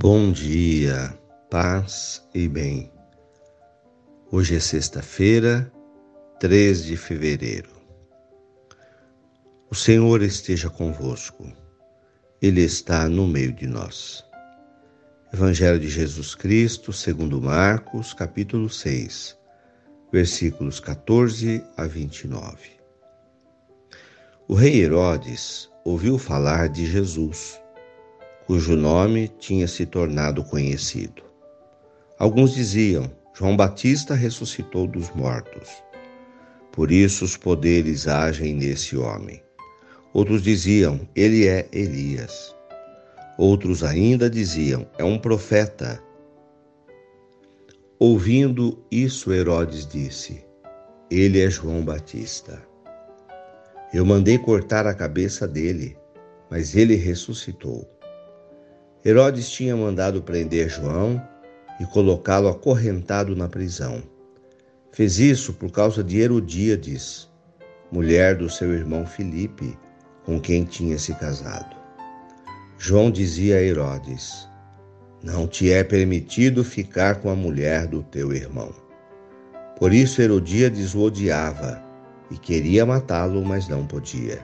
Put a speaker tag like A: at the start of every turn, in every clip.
A: Bom dia, paz e bem. Hoje é sexta-feira, 3 de fevereiro. O Senhor esteja convosco, Ele está no meio de nós. Evangelho de Jesus Cristo, segundo Marcos, capítulo 6, versículos 14 a 29. O rei Herodes ouviu falar de Jesus cujo nome tinha se tornado conhecido. Alguns diziam: João Batista ressuscitou dos mortos. Por isso os poderes agem nesse homem. Outros diziam: Ele é Elias. Outros ainda diziam: É um profeta. Ouvindo isso, Herodes disse: Ele é João Batista. Eu mandei cortar a cabeça dele, mas ele ressuscitou. Herodes tinha mandado prender João e colocá-lo acorrentado na prisão. Fez isso por causa de Herodíades, mulher do seu irmão Filipe, com quem tinha se casado. João dizia a Herodes: Não te é permitido ficar com a mulher do teu irmão. Por isso Herodíades o odiava e queria matá-lo, mas não podia.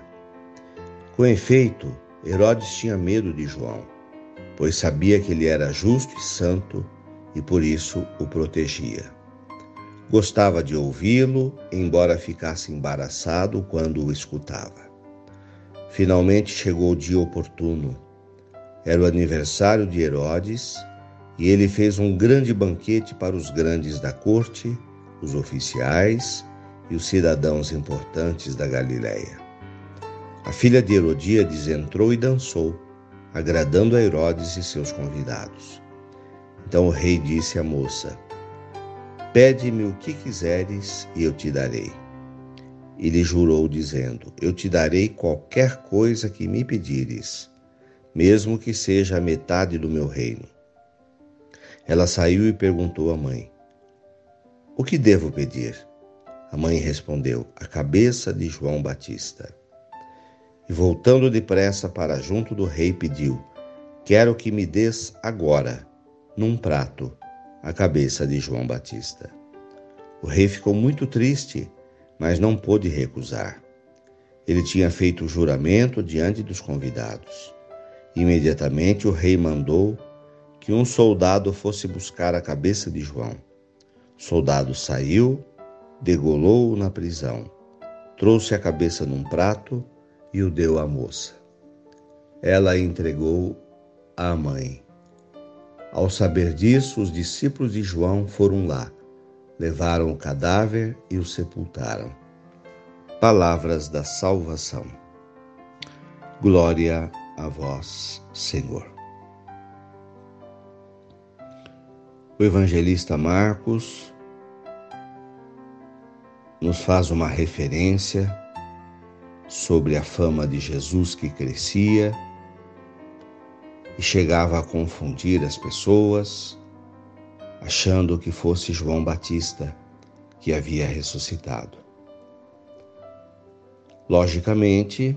A: Com efeito, Herodes tinha medo de João pois sabia que ele era justo e santo e por isso o protegia. Gostava de ouvi-lo, embora ficasse embaraçado quando o escutava. Finalmente chegou o dia oportuno. Era o aniversário de Herodes e ele fez um grande banquete para os grandes da corte, os oficiais e os cidadãos importantes da Galiléia. A filha de Herodíades entrou e dançou agradando a Herodes e seus convidados. Então o rei disse à moça: Pede-me o que quiseres e eu te darei. E lhe jurou, dizendo: Eu te darei qualquer coisa que me pedires, mesmo que seja a metade do meu reino. Ela saiu e perguntou à mãe: O que devo pedir? A mãe respondeu: A cabeça de João Batista. E voltando depressa para junto do rei, pediu: Quero que me des agora, num prato, a cabeça de João Batista. O rei ficou muito triste, mas não pôde recusar. Ele tinha feito o juramento diante dos convidados. Imediatamente o rei mandou que um soldado fosse buscar a cabeça de João. O soldado saiu, degolou-o na prisão, trouxe a cabeça num prato e o deu à moça. Ela entregou à mãe. Ao saber disso, os discípulos de João foram lá, levaram o cadáver e o sepultaram. Palavras da salvação. Glória a vós, Senhor. O evangelista Marcos nos faz uma referência sobre a fama de Jesus que crescia e chegava a confundir as pessoas, achando que fosse João Batista que havia ressuscitado. Logicamente,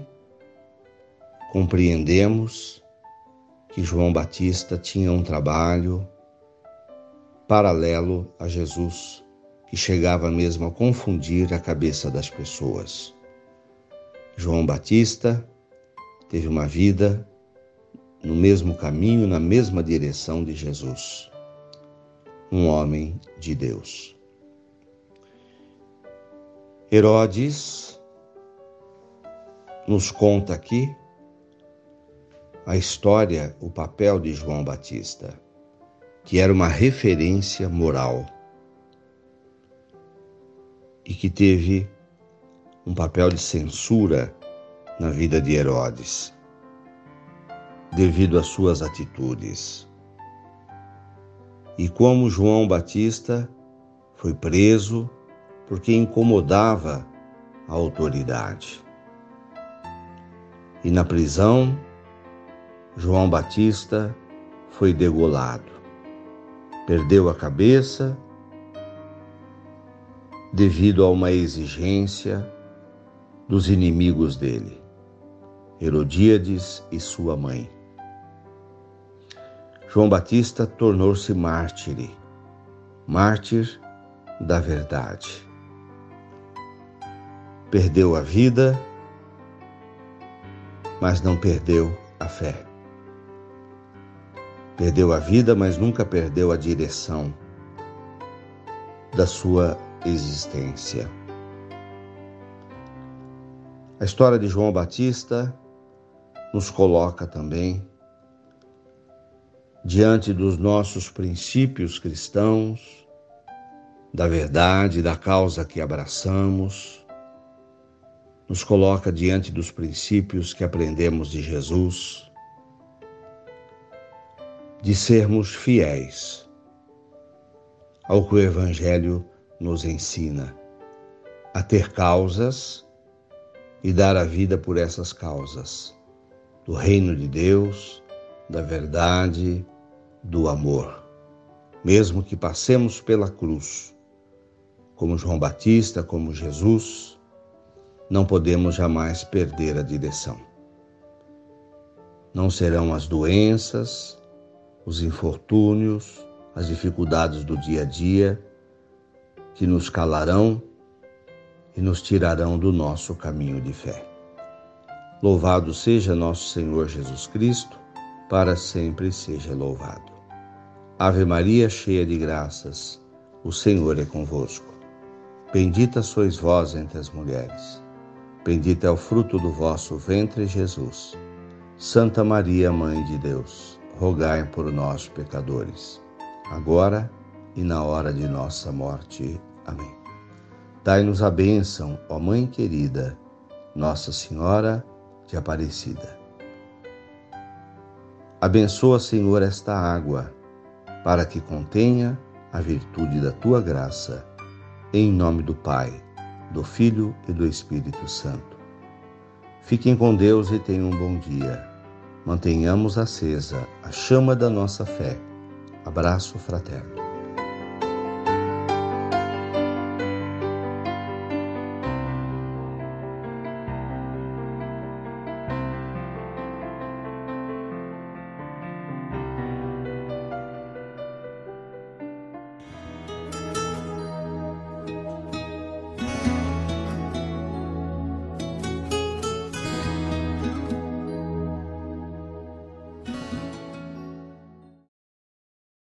A: compreendemos que João Batista tinha um trabalho paralelo a Jesus, que chegava mesmo a confundir a cabeça das pessoas. João Batista teve uma vida no mesmo caminho, na mesma direção de Jesus. Um homem de Deus. Herodes nos conta aqui a história, o papel de João Batista, que era uma referência moral e que teve um papel de censura na vida de Herodes, devido às suas atitudes. E como João Batista foi preso porque incomodava a autoridade. E na prisão, João Batista foi degolado. Perdeu a cabeça devido a uma exigência dos inimigos dele, Herodíades e sua mãe. João Batista tornou-se mártir, mártir da verdade. Perdeu a vida, mas não perdeu a fé. Perdeu a vida, mas nunca perdeu a direção da sua existência. A história de João Batista nos coloca também diante dos nossos princípios cristãos, da verdade, da causa que abraçamos, nos coloca diante dos princípios que aprendemos de Jesus, de sermos fiéis ao que o Evangelho nos ensina, a ter causas e dar a vida por essas causas, do reino de Deus, da verdade, do amor. Mesmo que passemos pela cruz, como João Batista, como Jesus, não podemos jamais perder a direção. Não serão as doenças, os infortúnios, as dificuldades do dia a dia que nos calarão e nos tirarão do nosso caminho de fé. Louvado seja nosso Senhor Jesus Cristo, para sempre seja louvado. Ave Maria, cheia de graças, o Senhor é convosco. Bendita sois vós entre as mulheres. Bendito é o fruto do vosso ventre, Jesus. Santa Maria, Mãe de Deus, rogai por nós, pecadores, agora e na hora de nossa morte. Amém. Dai-nos a bênção, ó Mãe querida, Nossa Senhora de Aparecida. Abençoa, Senhor, esta água, para que contenha a virtude da tua graça. Em nome do Pai, do Filho e do Espírito Santo. Fiquem com Deus e tenham um bom dia. Mantenhamos acesa a chama da nossa fé. Abraço fraterno.